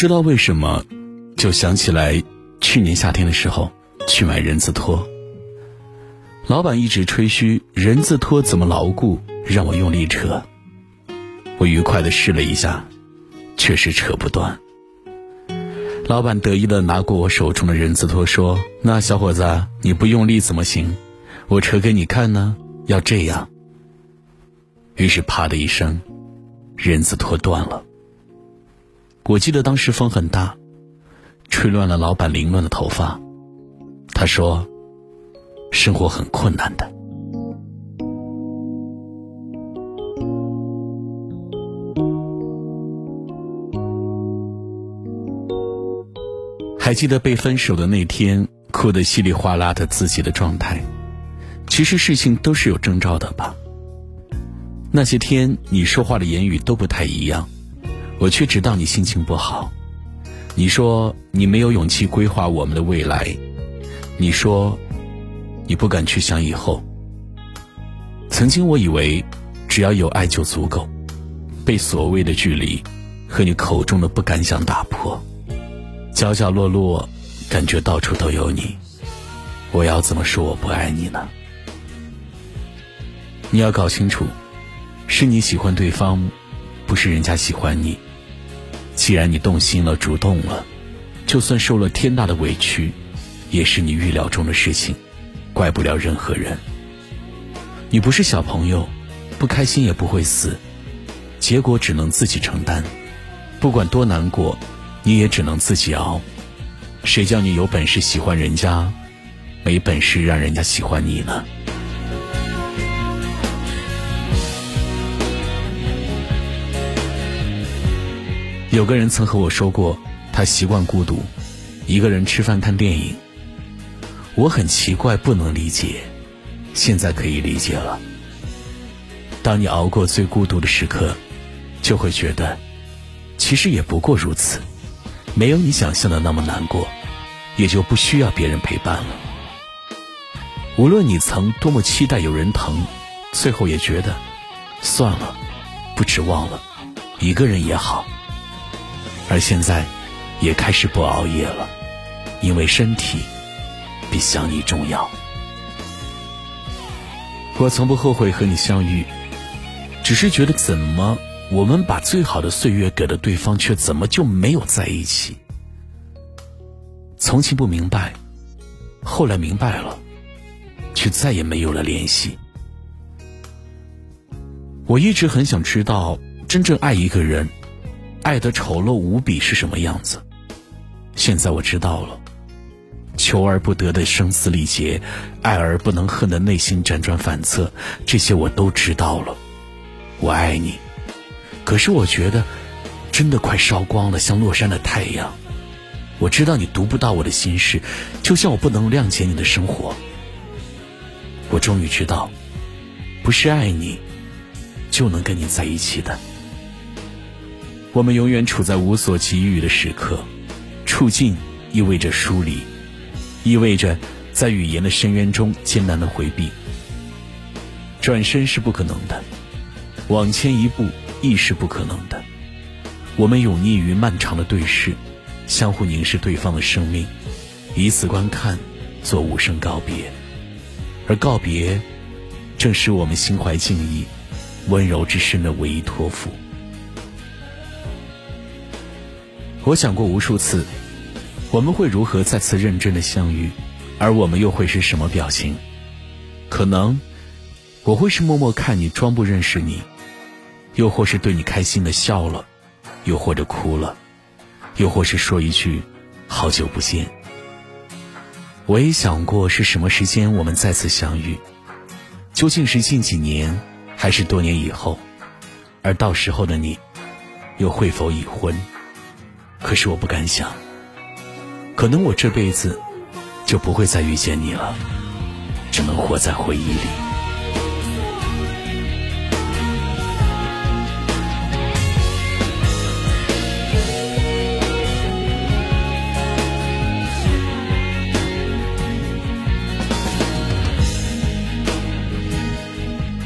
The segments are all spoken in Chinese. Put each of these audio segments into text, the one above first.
知道为什么，就想起来去年夏天的时候去买人字拖，老板一直吹嘘人字拖怎么牢固，让我用力扯。我愉快的试了一下，确实扯不断。老板得意的拿过我手中的人字拖，说：“那小伙子，你不用力怎么行？我扯给你看呢，要这样。”于是啪的一声，人字拖断了。我记得当时风很大，吹乱了老板凌乱的头发。他说：“生活很困难的。”还记得被分手的那天，哭得稀里哗啦的自己的状态。其实事情都是有征兆的吧。那些天你说话的言语都不太一样，我却知道你心情不好。你说你没有勇气规划我们的未来，你说你不敢去想以后。曾经我以为只要有爱就足够，被所谓的距离和你口中的不敢想打破。角角落落，感觉到处都有你，我要怎么说我不爱你呢？你要搞清楚，是你喜欢对方，不是人家喜欢你。既然你动心了，主动了，就算受了天大的委屈，也是你预料中的事情，怪不了任何人。你不是小朋友，不开心也不会死，结果只能自己承担，不管多难过。你也只能自己熬，谁叫你有本事喜欢人家，没本事让人家喜欢你呢？有个人曾和我说过，他习惯孤独，一个人吃饭看电影。我很奇怪，不能理解，现在可以理解了。当你熬过最孤独的时刻，就会觉得，其实也不过如此。没有你想象的那么难过，也就不需要别人陪伴了。无论你曾多么期待有人疼，最后也觉得算了，不指望了，一个人也好。而现在，也开始不熬夜了，因为身体比想你重要。我从不后悔和你相遇，只是觉得怎么。我们把最好的岁月给了对方，却怎么就没有在一起？从前不明白，后来明白了，却再也没有了联系。我一直很想知道，真正爱一个人，爱得丑陋无比是什么样子。现在我知道了，求而不得的声嘶力竭，爱而不能恨的内心辗转反侧，这些我都知道了。我爱你。可是我觉得，真的快烧光了，像落山的太阳。我知道你读不到我的心事，就像我不能谅解你的生活。我终于知道，不是爱你，就能跟你在一起的。我们永远处在无所给予的时刻，处境意味着疏离，意味着在语言的深渊中艰难的回避。转身是不可能的，往前一步。亦是不可能的。我们永溺于漫长的对视，相互凝视对方的生命，以此观看，做无声告别。而告别，正是我们心怀敬意、温柔之深的唯一托付。我想过无数次，我们会如何再次认真的相遇，而我们又会是什么表情？可能，我会是默默看你，装不认识你。又或是对你开心的笑了，又或者哭了，又或是说一句“好久不见”。我也想过是什么时间我们再次相遇，究竟是近几年，还是多年以后？而到时候的你，又会否已婚？可是我不敢想，可能我这辈子就不会再遇见你了，只能活在回忆里。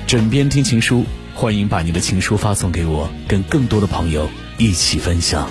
枕边听情书，欢迎把你的情书发送给我，跟更多的朋友一起分享。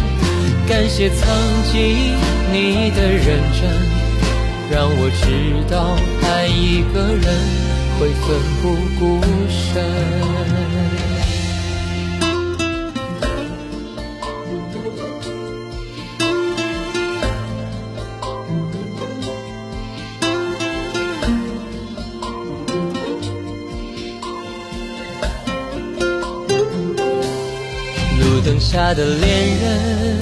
感谢曾经你的认真。让我知道，爱一个人会奋不顾身。路灯下的恋人，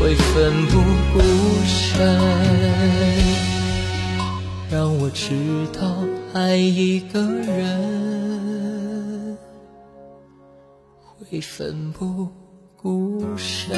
会奋不顾身，让我知道爱一个人会奋不顾身。